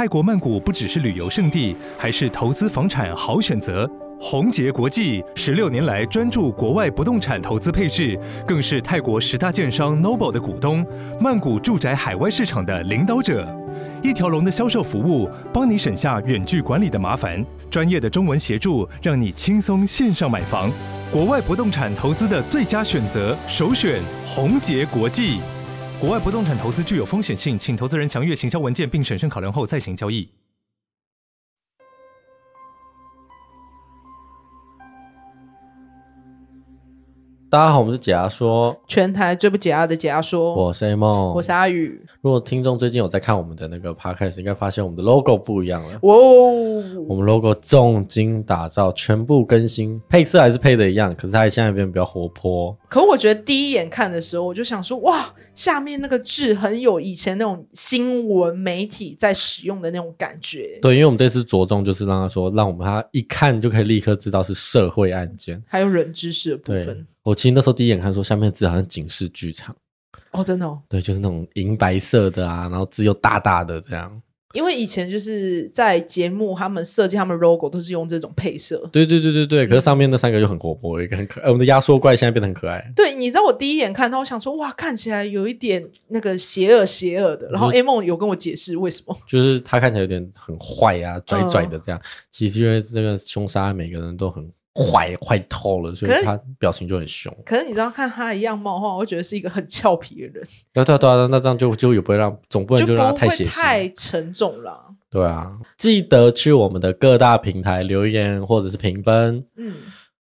泰国曼谷不只是旅游胜地，还是投资房产好选择。宏杰国际十六年来专注国外不动产投资配置，更是泰国十大建商 Noble 的股东，曼谷住宅海外市场的领导者。一条龙的销售服务，帮你省下远距管理的麻烦。专业的中文协助，让你轻松线上买房。国外不动产投资的最佳选择，首选宏杰国际。国外不动产投资具有风险性，请投资人详阅行销文件并审慎考量后再行交易。大家好，我们是解压说，全台最不解压的解压说。我是 A 梦，我是阿宇。如果听众最近有在看我们的那个 podcast，应该发现我们的 logo 不一样了。哇、哦，我们 logo 重金打造，全部更新，配色还是配的一样，可是它现在变得比较活泼。可我觉得第一眼看的时候，我就想说，哇，下面那个字很有以前那种新闻媒体在使用的那种感觉。对，因为我们这次着重就是让他说，让我们他一看就可以立刻知道是社会案件，还有冷知识的部分。我其实那时候第一眼看说，下面的字好像警示剧场哦，真的哦，对，就是那种银白色的啊，然后字又大大的这样。因为以前就是在节目，他们设计他们 logo 都是用这种配色。对对对对对，可是上面那三个就很活泼，一个很可爱。我们的压缩怪现在变得很可爱。对，你知道我第一眼看到，我想说哇，看起来有一点那个邪恶邪恶的。然后 A 梦有跟我解释为什么，就是他看起来有点很坏啊，拽拽的这样。嗯、其实因为这个凶杀每个人都很。坏坏透了，所以他表情就很凶。可是你知道，看他的样貌的话，我会觉得是一个很俏皮的人。对对对，那这样就就也不会让，总不能就让他太血腥、太沉重了。对啊，记得去我们的各大平台留言或者是评分。嗯，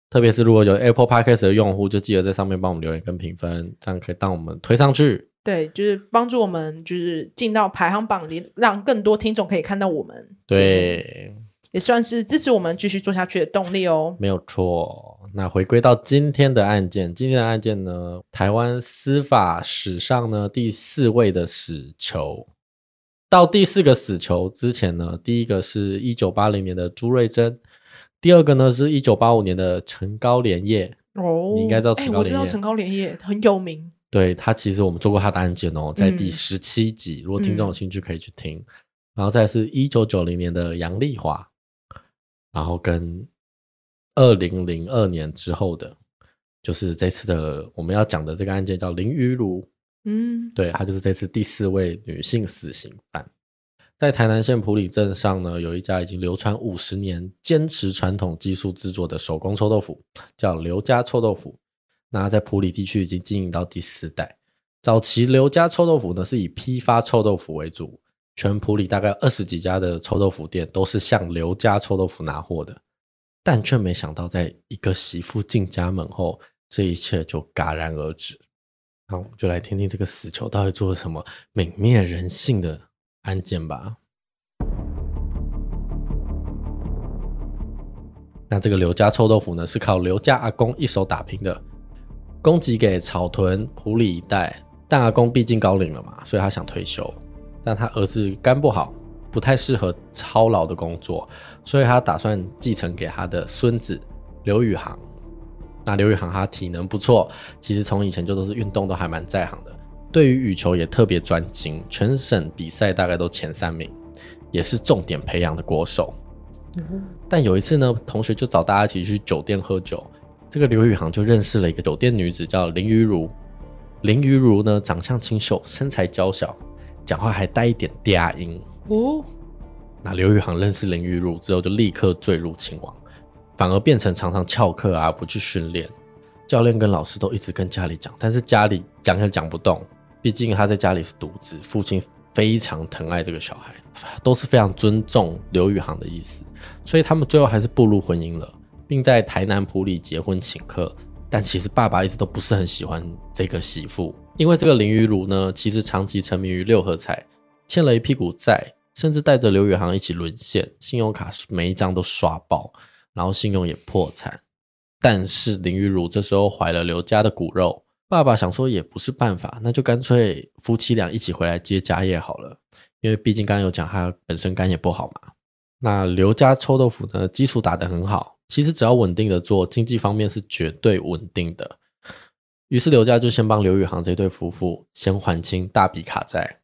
特别是如果有 Apple Podcast 的用户，就记得在上面帮我们留言跟评分，这样可以当我们推上去。对，就是帮助我们，就是进到排行榜里，让更多听众可以看到我们。对。也算是支持我们继续做下去的动力哦。没有错。那回归到今天的案件，今天的案件呢，台湾司法史上呢第四位的死囚。到第四个死囚之前呢，第一个是一九八零年的朱瑞珍，第二个呢是一九八五年的陈高连叶。哦，你应该知道陈高连叶。我知道陈高连叶很有名。对，他其实我们做过他的案件哦，在第十七集，嗯，如果听众有兴趣可以去听。嗯，然后再是一九九零年的杨丽华。然后跟二零零二年之后的，就是这次的我们要讲的这个案件叫林于如，嗯，对，她就是这次第四位女性死刑犯，在台南县埔里镇上呢，有一家已经流传五十年、坚持传统技术制作的手工臭豆腐，叫刘家臭豆腐。那在埔里地区已经经营到第四代。早期刘家臭豆腐呢，是以批发臭豆腐为主。全埔里大概二十几家的臭豆腐店都是向刘家臭豆腐拿货的，但却没想到，在一个媳妇进家门后，这一切就戛然而止。那我们就来听听这个死囚到底做了什么泯灭人性的案件吧。那这个刘家臭豆腐呢，是靠刘家阿公一手打拼的，供给给草屯埔里一带，但阿公毕竟高龄了嘛，所以他想退休。但他儿子肝不好，不太适合操劳的工作，所以他打算继承给他的孙子刘宇航。那刘宇航他体能不错，其实从以前就都是运动都还蛮在行的，对于羽球也特别专精，全省比赛大概都前三名，也是重点培养的国手。但有一次呢，同学就找大家一起去酒店喝酒，这个刘宇航就认识了一个酒店女子叫林于如。林于如呢，长相清秀，身材娇小。讲话还带一点嗲音哦。那刘宇航认识林玉露之后，就立刻坠入情网，反而变成常常翘课啊，不去训练。教练跟老师都一直跟家里讲，但是家里讲也讲不动，毕竟他在家里是独子，父亲非常疼爱这个小孩，都是非常尊重刘宇航的意思，所以他们最后还是步入婚姻了，并在台南埔里结婚请客。但其实爸爸一直都不是很喜欢这个媳妇。因为这个林于如呢，其实长期沉迷于六合彩，欠了一屁股债，甚至带着刘宇航一起沦陷，信用卡每一张都刷爆，然后信用也破产。但是林于如这时候怀了刘家的骨肉，爸爸想说也不是办法，那就干脆夫妻俩一起回来接家业好了。因为毕竟刚刚有讲他本身肝也不好嘛。那刘家臭豆腐呢，基础打得很好，其实只要稳定的做，经济方面是绝对稳定的。于是刘家就先帮刘宇航这对夫妇先还清大笔卡债，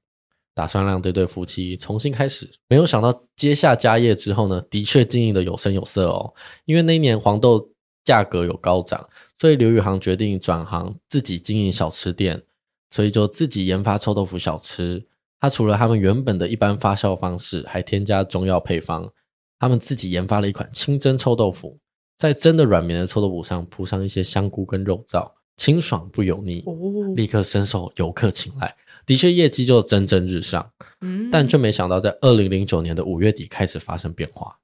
打算让这对夫妻重新开始。没有想到接下家业之后呢，的确经营得有声有色哦。因为那一年黄豆价格有高涨，所以刘宇航决定转行自己经营小吃店，所以就自己研发臭豆腐小吃。他除了他们原本的一般发酵方式，还添加中药配方。他们自己研发了一款清蒸臭豆腐，在蒸的软绵的臭豆腐上铺上一些香菇跟肉燥，清爽不油腻，立刻深受游客青睐。的确，业绩就蒸蒸日上。嗯，但却没想到，在二零零九年的五月底开始发生变化。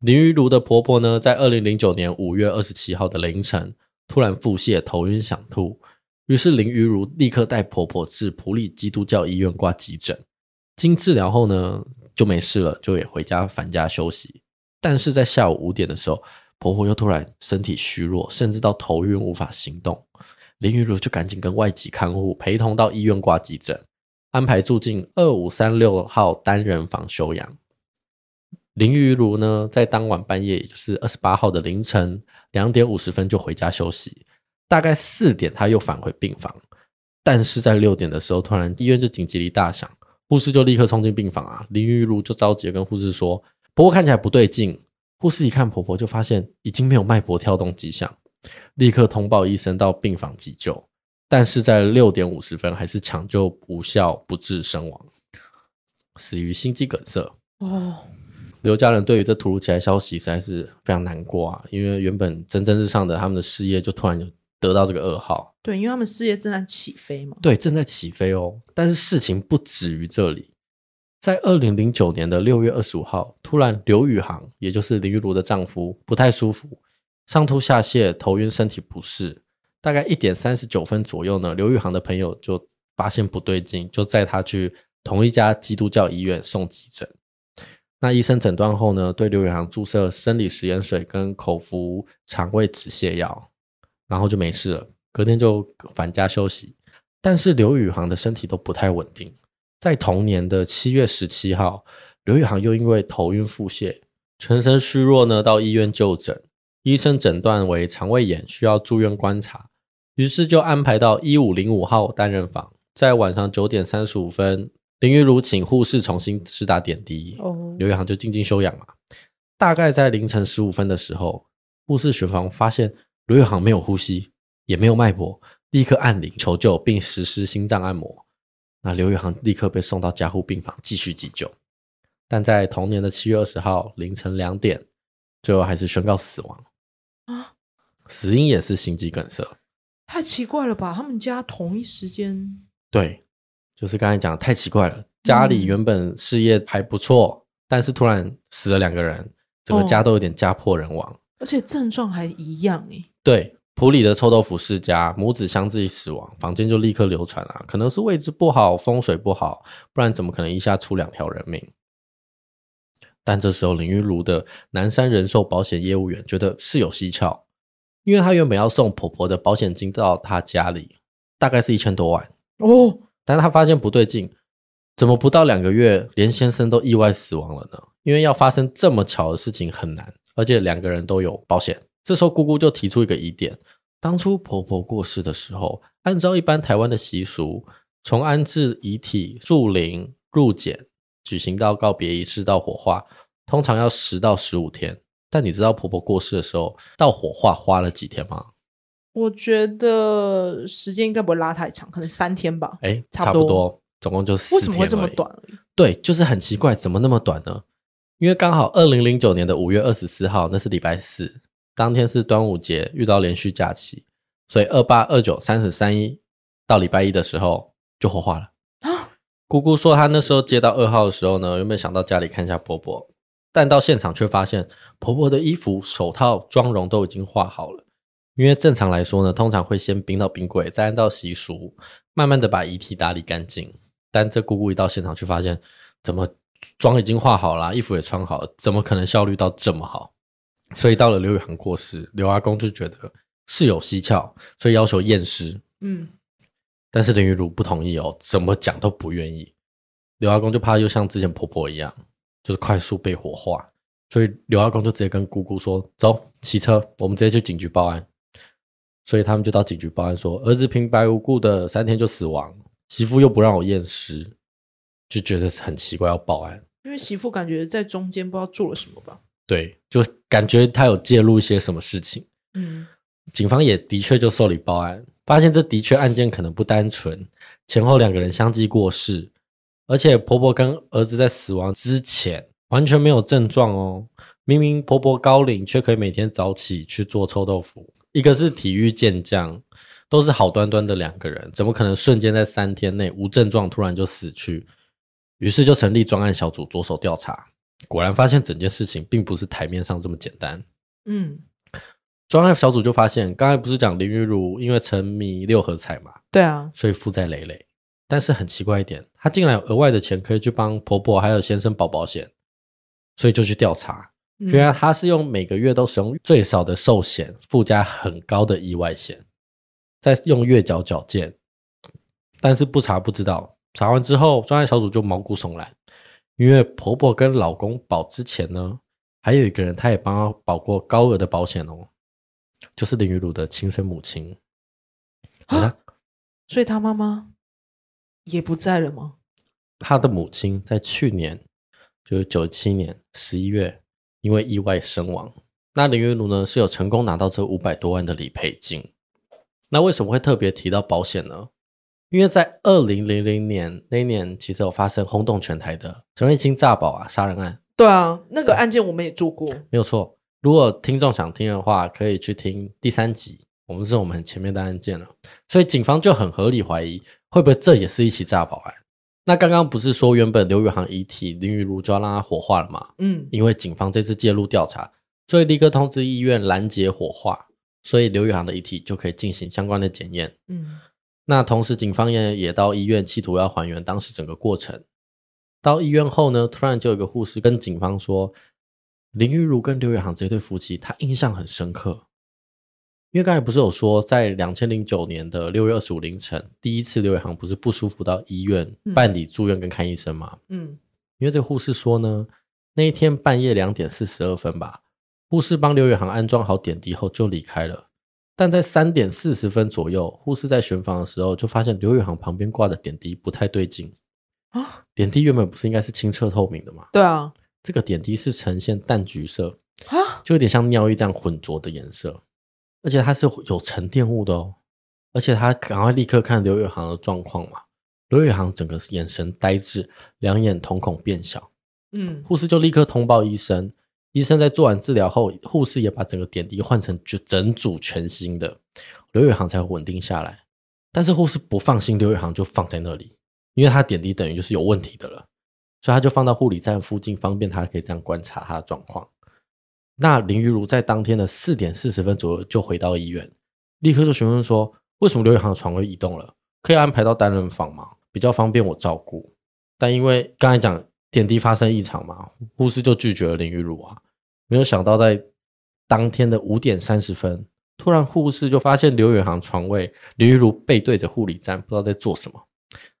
林玉如的婆婆呢，在二零零九年五月二十七号的凌晨，突然腹泻、头晕、想吐。于是林玉如立刻带婆婆至普里基督教医院挂急诊，经治疗后呢，就没事了，就也回家返家休息。但是在下午五点的时候，婆婆又突然身体虚弱，甚至到头晕无法行动。林于如就赶紧跟外籍看护陪同到医院挂急诊，安排住进二五三六号单人房休养。林于如呢，在当晚半夜，也就是二十八号的凌晨两点五十分就回家休息。大概四点，他又返回病房，但是在六点的时候，突然医院就紧急铃大响，护士就立刻冲进病房啊。林玉露就着急跟护士说：“婆婆看起来不对劲。”护士一看婆婆，就发现已经没有脉搏跳动迹象，立刻通报医生到病房急救，但是在六点五十分还是抢救无效，不治身亡，死于心肌梗塞。哦，刘家人对于这突如其来消息实在是非常难过啊，因为原本蒸蒸日上的他们的事业就突然有。得到这个噩耗，对，因为他们事业正在起飞嘛。对，正在起飞哦。但是事情不止于这里，在二零零九年的六月二十五号，突然刘宇航，也就是林玉如的丈夫，不太舒服，上吐下泻，头晕，身体不适。大概一点三十九分左右呢，刘宇航的朋友就发现不对劲，就载他去同一家基督教医院送急诊。那医生诊断后呢，对刘宇航注射生理食盐水跟口服肠胃止泻药。然后就没事了，隔天就返家休息。但是刘宇航的身体都不太稳定。在同年的七月十七号，刘宇航又因为头晕腹泻、全身虚弱呢，到医院就诊。医生诊断为肠胃炎，需要住院观察。于是就安排到一五零五号单人房。在晚上九点三十五分，林玉如请护士重新施打点滴，哦、刘宇航就静静休养嘛。大概在凌晨十五分的时候，护士巡房发现。刘宇航没有呼吸，也没有脉搏，立刻按铃求救，并实施心脏按摩。那刘宇航立刻被送到加护病房继续急救，但在同年的七月二十号凌晨两点，最后还是宣告死亡。啊，死因也是心肌梗塞。太奇怪了吧？他们家同一时间？对，就是刚才讲的太奇怪了。家里原本事业还不错，嗯、但是突然死了两个人，整个家都有点家破人亡。哦而且症状还一样诶。对，埔里的臭豆腐世家母子相继死亡，房间就立刻流传啊，可能是位置不好，风水不好，不然怎么可能一下出两条人命？但这时候林玉如的南山人寿保险业务员觉得事有蹊跷，因为他原本要送婆婆的保险金到他家里，大概是一千多万哦，但是他发现不对劲，怎么不到两个月，连先生都意外死亡了呢？因为要发生这么巧的事情很难。而且两个人都有保险，这时候姑姑就提出一个疑点：当初婆婆过世的时候，按照一般台湾的习俗，从安置遗体、树灵、入殓，举行到告别仪式到火化，通常要十到十五天。但你知道婆婆过世的时候到火化花了几天吗？我觉得时间应该不会拉太长，可能三天吧。哎，差不多，总共就四天。为什么会这么短？对，就是很奇怪，怎么那么短呢？因为刚好二零零九年的五月二十四号，那是礼拜四，当天是端午节，遇到连续假期，所以二八、二九、三十、三一到礼拜一的时候就火化了。啊！姑姑说她那时候接到噩耗的时候呢，有没有想到家里看一下婆婆？但到现场却发现婆婆的衣服、手套、妆容都已经化好了。因为正常来说呢，通常会先冰到冰柜，再按照习俗慢慢的把遗体打理干净。但这姑姑一到现场，却发现怎么？妆已经化好了，衣服也穿好了，怎么可能效率到这么好？所以到了刘宇航过世，刘阿公就觉得事有蹊跷，所以要求验尸。嗯，但是林于如不同意哦，怎么讲都不愿意。刘阿公就怕又像之前婆婆一样，就是快速被火化，所以刘阿公就直接跟姑姑说：“走，骑车，我们直接去警局报案。”所以他们就到警局报案说：“儿子平白无故的三天就死亡，媳妇又不让我验尸。”就觉得很奇怪，要报案。因为媳妇感觉在中间不知道做了什么吧？对，就感觉他有介入一些什么事情。嗯，警方也的确就受理报案，发现这的确案件可能不单纯，前后两个人相继过世，而且婆婆跟儿子在死亡之前完全没有症状哦。明明婆婆高龄，却可以每天早起去做臭豆腐。一个是体育健将，都是好端端的两个人，怎么可能瞬间在三天内无症状突然就死去？于是就成立专案小组着手调查，果然发现整件事情并不是台面上这么简单。嗯，专案小组就发现，刚才不是讲林玉如因为沉迷六合彩嘛？对啊，所以负债累累。但是很奇怪一点，她竟然有额外的钱可以去帮婆婆还有先生保保险，所以就去调查。原来她是用每个月都使用最少的寿险，附加很高的意外险，再用月缴缴件。但是不查不知道。查完之后，专案小组就毛骨悚然，因为婆婆跟老公保之前呢，还有一个人，他也帮她保过高额的保险哦，就是林玉如的亲生母亲。啊，所以她妈妈也不在了吗？她的母亲在去年，就是九七年十一月，因为意外身亡。那林玉如呢，是有成功拿到这五百多万的理赔金。那为什么会特别提到保险呢？因为在二零零零年那一年，其实有发生轰动全台的陈瑞清诈保啊杀人案。对啊，那个案件我们也做过，没有错。如果听众想听的话，可以去听第三集，我们是我们很前面的案件了。所以警方就很合理怀疑，会不会这也是一起诈保案？那刚刚不是说原本刘宇航遗体林玉如就要让他火化了嘛？嗯，因为警方这次介入调查，所以立刻通知医院拦截火化，所以刘宇航的遗体就可以进行相关的检验。嗯。那同时，警方也也到医院，企图要还原当时整个过程。到医院后呢，突然就有一个护士跟警方说，林玉如跟刘宇航这对夫妻，他印象很深刻。因为刚才不是有说，在两千零九年的六月二十五凌晨，第一次刘宇航不是不舒服到医院办理住院跟看医生吗？嗯，因为这个护士说呢，那一天半夜两点四十二分吧，护士帮刘宇航安装好点滴后就离开了。但在三点四十分左右，护士在巡房的时候，就发现刘宇航旁边挂的点滴不太对劲啊！点滴原本不是应该是清澈透明的吗？对啊，这个点滴是呈现淡橘色啊，就有点像尿液这样浑浊的颜色，而且它是有沉淀物的哦。而且他赶快立刻看刘宇航的状况嘛，刘宇航整个眼神呆滞，两眼瞳孔变小。嗯，护士就立刻通报医生。医生在做完治疗后，护士也把整个点滴换成就整组全新的，刘宇航才稳定下来。但是护士不放心刘宇航，就放在那里，因为他点滴等于就是有问题的了，所以他就放到护理站附近，方便他可以这样观察他的状况。那林玉如在当天的四点四十分左右就回到医院，立刻就询问说，为什么刘宇航的床位移动了？可以安排到单人房吗？比较方便我照顾。但因为刚才讲点滴发生异常嘛，护士就拒绝了林玉如啊。没有想到，在当天的五点三十分，突然护士就发现刘宇航床位林玉如背对着护理站，不知道在做什么。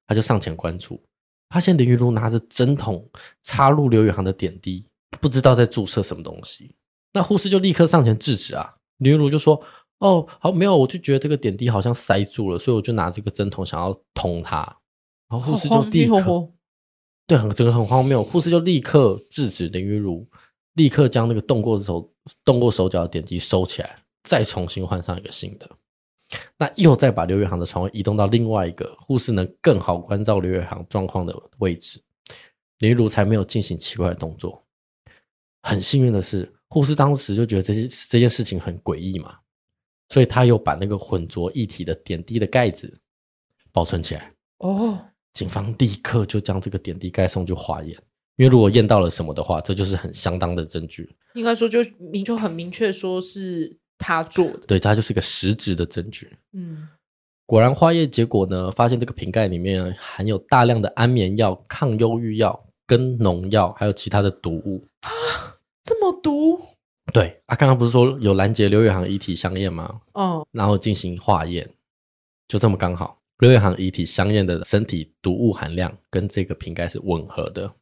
他就上前关注，发现林玉如拿着针筒插入刘宇航的点滴，不知道在注射什么东西。那护士就立刻上前制止啊，林玉如就说：“哦，好，没有，我就觉得这个点滴好像塞住了，所以我就拿这个针筒想要捅它。”然后护士就立刻，对，很这个很荒谬，护士就立刻制止林玉如。立刻将那个动过手、动过手脚的点滴收起来，再重新换上一个新的。那又再把刘宇航的床位移动到另外一个护士能更好关照刘宇航状况的位置，林玉如才没有进行奇怪的动作。很幸运的是，护士当时就觉得这些这件事情很诡异嘛，所以他又把那个混浊一体的点滴的盖子保存起来。哦，警方立刻就将这个点滴盖送去化验。因为如果验到了什么的话，这就是很相当的证据。应该说，就明就很明确说是他做的，对，他就是一个实质的证据。嗯，果然化验结果呢，发现这个瓶盖里面含有大量的安眠药、抗忧郁药跟农药，还有其他的毒物啊，这么毒？对啊，刚刚不是说有拦截刘宇航遗体相验吗？哦，然后进行化验，就这么刚好，刘宇航遗体相验的身体毒物含量跟这个瓶盖是吻合的。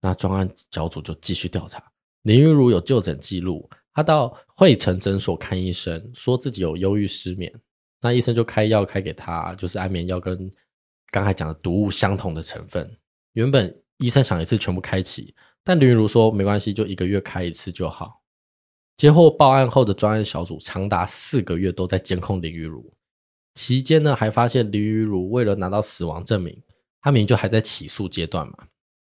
那专案小组就继续调查。林玉如有就诊记录，他到惠城诊所看医生，说自己有忧郁失眠。那医生就开药开给他，就是安眠药跟刚才讲的毒物相同的成分。原本医生想一次全部开启，但林云如说没关系，就一个月开一次就好。接获报案后的专案小组长达四个月都在监控林云如，期间呢还发现林雨茹为了拿到死亡证明，他明明就还在起诉阶段嘛，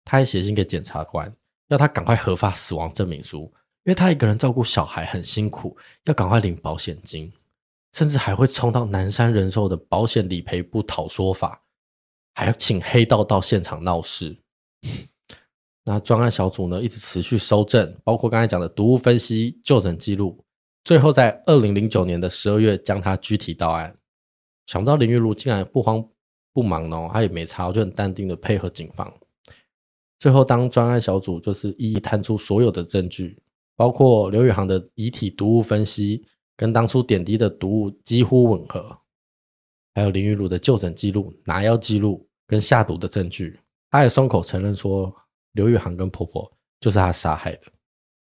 他还写信给检察官，要他赶快核发死亡证明书，因为他一个人照顾小孩很辛苦，要赶快领保险金。甚至还会冲到南山人寿的保险理赔部讨说法，还要请黑道到现场闹事。那专案小组呢，一直持续搜证，包括刚才讲的毒物分析、就诊记录，最后在二零零九年的十二月将他拘提到案。想不到林玉如竟然不慌不忙哦，他也没查，就很淡定的配合警方。最后，当专案小组就是一一摊出所有的证据，包括刘宇航的遗体毒物分析。跟当初点滴的毒物几乎吻合，还有林玉如的就诊记录、拿药记录跟下毒的证据，他也松口承认说刘宇航跟婆婆就是他杀害的。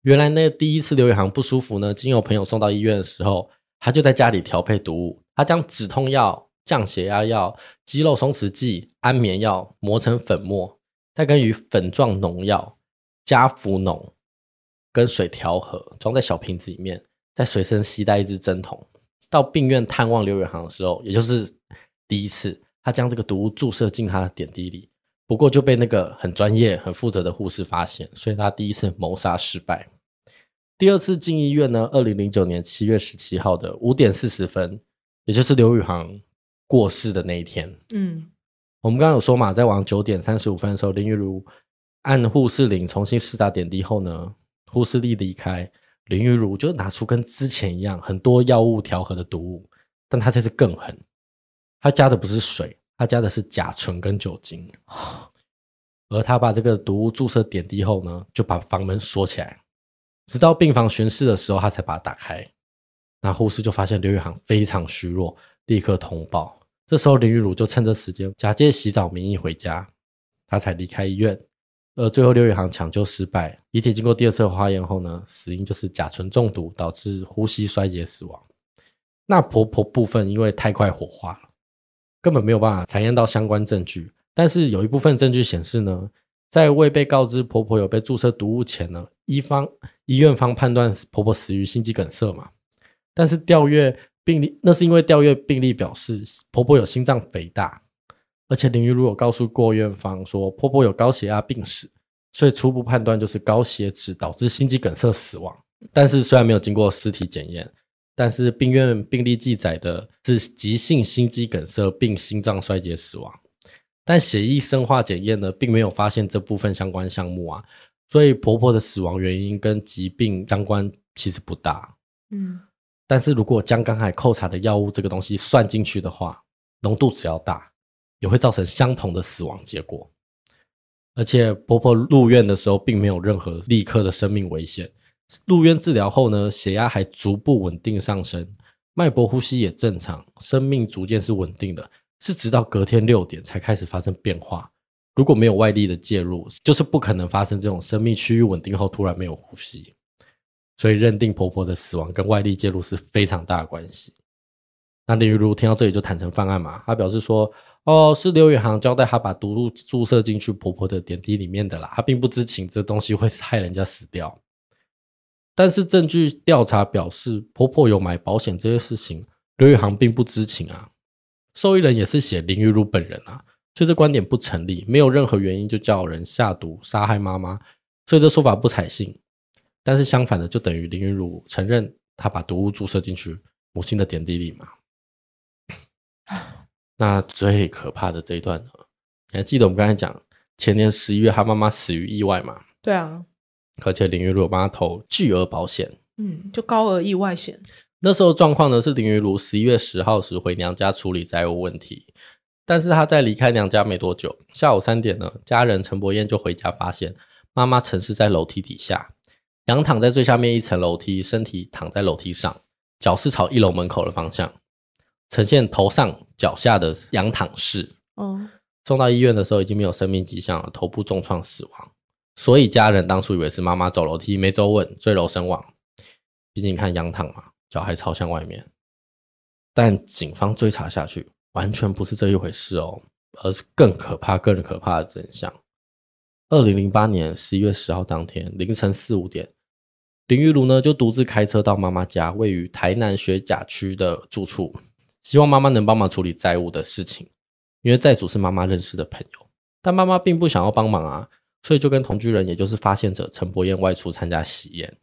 原来那第一次刘宇航不舒服呢，经由朋友送到医院的时候，他就在家里调配毒物，他将止痛药、降血压药、肌肉松弛剂、安眠药磨成粉末，再跟与粉状农药加氟农跟水调和，装在小瓶子里面。在随身携带一支针筒，到病院探望刘远航的时候，也就是第一次，他将这个毒物注射进他的点滴里，不过就被那个很专业、很负责的护士发现，所以他第一次谋杀失败。第二次进医院呢，二零零九年七月十七号的五点四十分，也就是刘宇航过世的那一天。嗯，我们刚刚有说嘛，在晚上九点三十五分的时候，林玉如按护士铃重新施打点滴后呢，护士一离开。林玉如就拿出跟之前一样很多药物调和的毒物，但他这次更狠，他加的不是水，他加的是甲醇跟酒精。而他把这个毒物注射点滴后呢，就把房门锁起来，直到病房巡视的时候，他才把它打开。那护士就发现刘宇航非常虚弱，立刻通报。这时候林玉如就趁着时间假借洗澡名义回家，他才离开医院。而最后刘宇航抢救失败，遗体经过第二次化验后呢，死因就是甲醇中毒导致呼吸衰竭死亡。那婆婆部分因为太快火化了，根本没有办法采验到相关证据。但是有一部分证据显示呢，在未被告知婆婆有被注射毒物前呢，医方医院方判断婆婆死于心肌梗塞嘛。但是调阅病历，那是因为调阅病历表示婆婆有心脏肥大。而且林玉如有告诉过院方说，婆婆有高血压病史，所以初步判断就是高血脂导致心肌梗塞死亡。但是虽然没有经过尸体检验，但是病院病历记载的是急性心肌梗塞并心脏衰竭死亡。但血液生化检验呢，并没有发现这部分相关项目啊，所以婆婆的死亡原因跟疾病相关其实不大。嗯，但是如果将刚才扣查的药物这个东西算进去的话，浓度只要大。也会造成相同的死亡结果，而且婆婆入院的时候并没有任何立刻的生命危险。入院治疗后呢，血压还逐步稳定上升，脉搏、呼吸也正常，生命逐渐是稳定的。是直到隔天六点才开始发生变化。如果没有外力的介入，就是不可能发生这种生命趋于稳定后突然没有呼吸。所以认定婆婆的死亡跟外力介入是非常大的关系。那林玉如听到这里就坦诚犯案嘛，她表示说。哦，是刘宇航交代他把毒物注射进去婆婆的点滴里面的啦，他并不知情这东西会害人家死掉。但是证据调查表示，婆婆有买保险这些事情，刘宇航并不知情啊。受益人也是写林玉如本人啊，所以这观点不成立，没有任何原因就叫人下毒杀害妈妈，所以这说法不采信。但是相反的，就等于林云如承认他把毒物注射进去母亲的点滴里嘛。那最可怕的这一段呢？你还记得我们刚才讲前年十一月他妈妈死于意外吗？对啊，而且林云如帮他投巨额保险，嗯，就高额意外险。那时候状况呢是林云如十一月十号时回娘家处理债务问题，但是他在离开娘家没多久，下午三点呢，家人陈伯彦就回家发现妈妈沉尸在楼梯底下，仰躺在最下面一层楼梯，身体躺在楼梯上，脚是朝一楼门口的方向。呈现头上脚下的仰躺式。哦，送到医院的时候已经没有生命迹象了，头部重创死亡。所以家人当初以为是妈妈走楼梯没走稳坠楼身亡。毕竟你看仰躺嘛，脚还朝向外面。但警方追查下去，完全不是这一回事哦。而是更可怕、更可怕的真相。二零零八年十一月十号当天凌晨四五点，林玉如呢就独自开车到妈妈家，位于台南学甲区的住处，希望妈妈能帮忙处理债务的事情，因为债主是妈妈认识的朋友。但妈妈并不想要帮忙啊，所以就跟同居人，也就是发现者陈柏彦外出参加喜宴。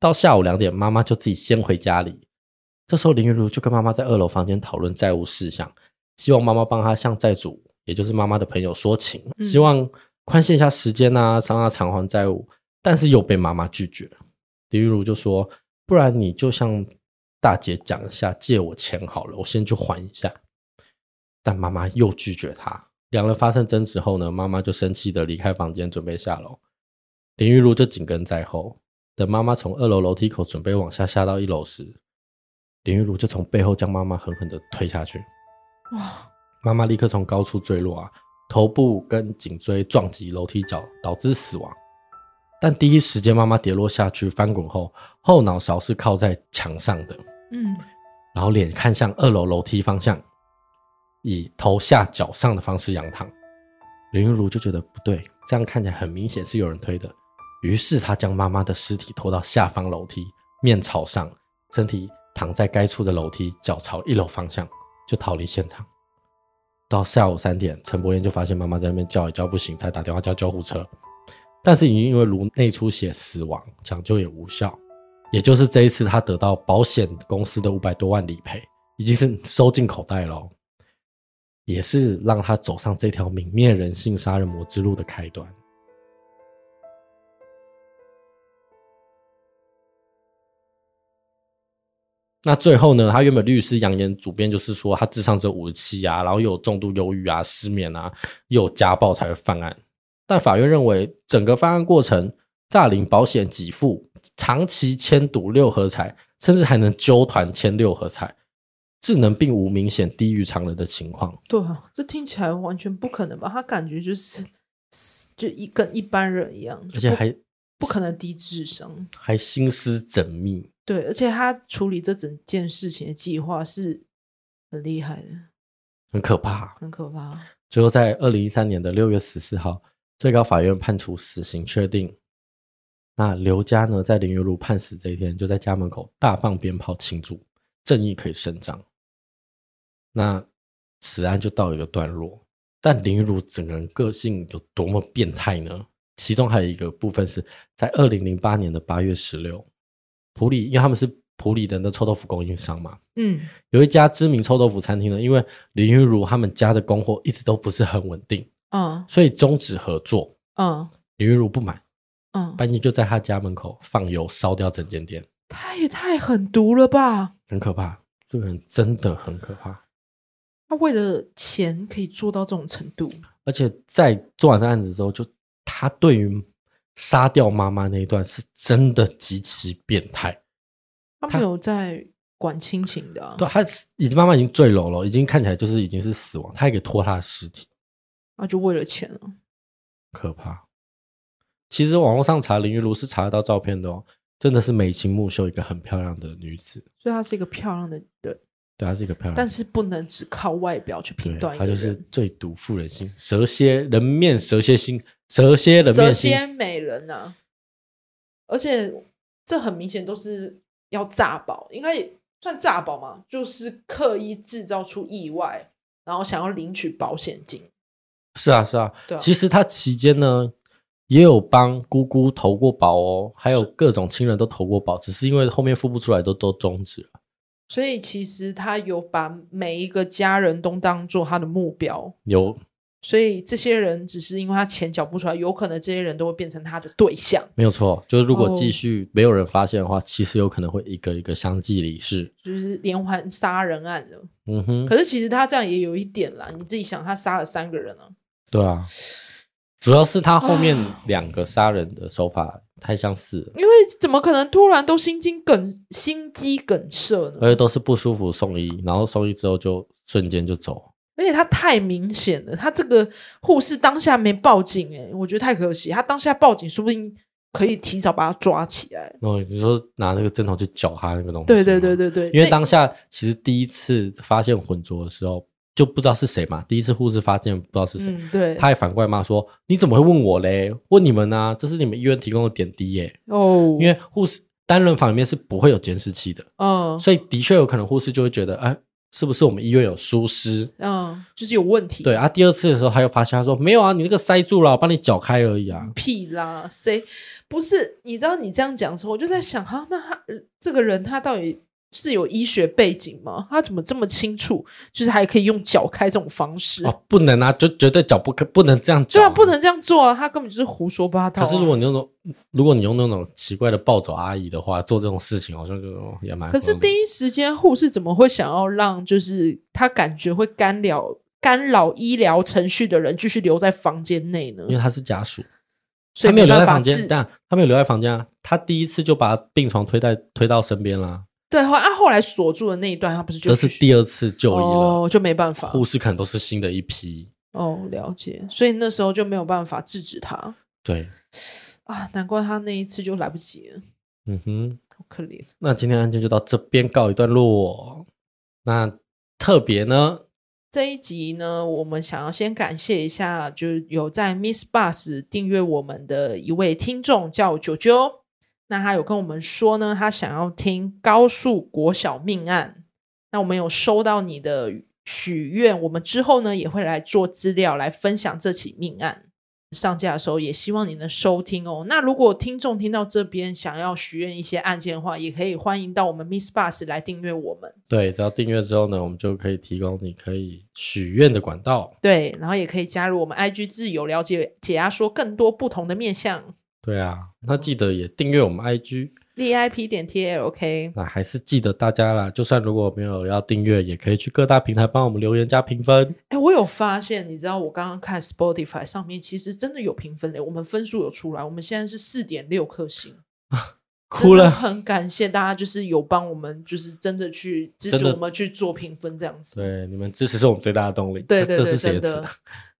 到下午两点，妈妈就自己先回家里。这时候林玉如就跟妈妈在二楼房间讨论债务事项，希望妈妈帮她向债主，也就是妈妈的朋友说情，希望宽限一下时间啊，让他偿还债务。但是又被妈妈拒绝。林玉如就说：“不然你就向大姐讲一下，借我钱好了，我先去还一下。”但妈妈又拒绝他。两人发生争执后呢，妈妈就生气的离开房间，准备下楼。林玉如就紧跟在后。等妈妈从二楼楼梯口准备往下下到一楼时，林玉如就从背后将妈妈狠狠的推下去。哇！妈妈立刻从高处坠落啊，头部跟颈椎撞击楼梯角，导致死亡。但第一时间妈妈跌落下去翻滚后，后脑勺是靠在墙上的。嗯，然后脸看向二楼楼梯方向。以头下脚上的方式仰躺，林玉如就觉得不对，这样看起来很明显是有人推的。于是他将妈妈的尸体拖到下方楼梯，面朝上，身体躺在该处的楼梯，脚朝一楼方向，就逃离现场。到下午三点，陈伯彦就发现妈妈在那边叫也叫不醒，才打电话叫救护车，但是已经因为颅内出血死亡，抢救也无效。也就是这一次，他得到保险公司的五百多万理赔，已经是收进口袋了。也是让他走上这条泯灭人性杀人魔之路的开端。那最后呢？他原本律师扬言，主编就是说他智商只有五十七啊，然后又有重度忧郁啊、失眠啊，又有家暴才会犯案。但法院认为，整个犯案过程诈领保险给付、长期签赌六合彩，甚至还能纠团签六合彩。智能并无明显低于常人的情况。对啊，这听起来完全不可能吧？他感觉就是就一跟一般人一样，而且还不可能低智商，还心思缜密。对，而且他处理这整件事情的计划是很厉害的，很可怕，很可怕。最后在二零一三年的六月十四号，最高法院判处死刑确定。那刘家呢，在林玉如判死这一天，就在家门口大放鞭炮庆祝，正义可以伸张。那此案就到一个段落，但林玉如整个人个性有多么变态呢？其中还有一个部分是在二零零八年的八月十六，埔里，因为他们是普里的那臭豆腐供应商嘛，嗯，有一家知名臭豆腐餐厅呢，因为林玉如他们家的供货一直都不是很稳定，嗯，所以终止合作，嗯，林玉如不满，嗯，半夜就在他家门口放油烧掉整间店，他也太狠毒了吧，很可怕，这个人真的很可怕。他为了钱可以做到这种程度，而且在做完这案子之后，就他对于杀掉妈妈那一段是真的极其变态。他没有在管亲情的、啊，对，他已经妈妈已经坠楼了，已经看起来就是已经是死亡，他还可以拖他的尸体，那就为了钱了，可怕。其实网络上查林玉如是查得到照片的哦，真的是眉清目秀，一个很漂亮的女子，所以她是一个漂亮的人。对，她是一个漂亮，但是不能只靠外表去评断。她就是最毒妇人心，蛇蝎人面蛇蝎心，蛇蝎人面心，蛇蝎美人呐、啊。而且这很明显都是要诈保，应该也算诈保嘛，就是刻意制造出意外，然后想要领取保险金。是啊，是啊，对啊。其实他期间呢，也有帮姑姑投过保哦，还有各种亲人都投过保，只是因为后面付不出来都，都都终止了。所以其实他有把每一个家人都当做他的目标，有。所以这些人只是因为他钱缴不出来，有可能这些人都会变成他的对象。没有错，就是如果继续没有人发现的话，哦、其实有可能会一个一个相继离世，就是连环杀人案了。嗯哼。可是其实他这样也有一点啦，你自己想，他杀了三个人啊。对啊。主要是他后面两个杀人的手法太相似了，因为怎么可能突然都心肌梗心肌梗塞呢？而且都是不舒服送医，然后送医之后就瞬间就走。而且他太明显了，他这个护士当下没报警，哎，我觉得太可惜。他当下报警，说不定可以提早把他抓起来。哦，你说拿那个针头去搅他那个东西？对对对对对。因为当下其实第一次发现浑浊的时候，就不知道是谁嘛。第一次护士发现不知道是谁，嗯，对，他也反过来骂说：“你怎么会问我嘞？问你们啊，这是你们医院提供的点滴耶。”哦，因为护士单人房里面是不会有监视器的，嗯，所以的确有可能护士就会觉得，哎。是不是我们医院有疏失？嗯，就是有问题。对啊，第二次的时候他又发现，他说没有啊，你那个塞住了，我帮你搅开而已啊。屁啦，谁不是？你知道你这样讲的时候，我就在想，哈，那他这个人他到底？是有医学背景吗？他怎么这么清楚？就是还可以用脚开这种方式？哦，不能啊，就绝对脚不可不能这样。对啊，不能这样做啊！他根本就是胡说八道啊。可是如果你用那种，如果你用那种奇怪的暴走阿姨的话，做这种事情好像就也蛮……可是第一时间护士怎么会想要让就是他感觉会干扰干扰医疗程序的人继续留在房间内呢？因为他是家属，所以没，没有留在房间，但他没有留在房间啊。他第一次就把病床推在推到身边了。对，后啊，后来锁住的那一段，他不是就这是第二次就医了，哦，就没办法，护士可能都是新的一批哦，了解，所以那时候就没有办法制止他。对，啊，难怪他那一次就来不及了。嗯哼，好可怜。那今天案件就到这边告一段落。那特别呢，这一集呢，我们想要先感谢一下，就是有在 Miss Bus 订阅我们的一位听众，叫九九。那他有跟我们说呢，他想要听高速国小命案。那我们有收到你的许愿，我们之后呢也会来做资料来分享这起命案。上架的时候也希望你能收听哦。那如果听众听到这边想要许愿一些案件的话，也可以欢迎到我们 Miss Bus 来订阅我们。对，只要订阅之后呢，我们就可以提供你可以许愿的管道。对，然后也可以加入我们 IG 自由了解解压说更多不同的面向。对啊，那记得也订阅我们 IG VIP 点 TLK。那还是记得大家啦，就算如果没有要订阅，也可以去各大平台帮我们留言加评分。哎，我有发现，你知道我刚刚看 Spotify 上面其实真的有评分嘞，我们分数有出来，我们现在是四点六颗星，哭了。很感谢大家，就是有帮我们，就是真的去支持我们去做评分这样子。对，你们支持是我们最大的动力。对对对，这是谁真的。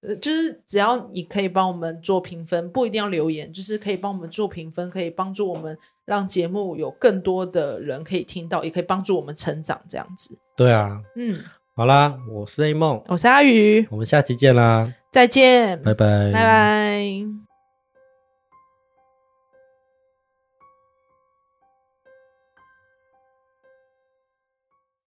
呃，就是只要你可以帮我们做评分，不一定要留言，就是可以帮我们做评分，可以帮助我们让节目有更多的人可以听到，也可以帮助我们成长，这样子。对啊，嗯，好啦，我是 A 梦，我是阿宇，我们下期见啦，再见，拜拜，拜拜。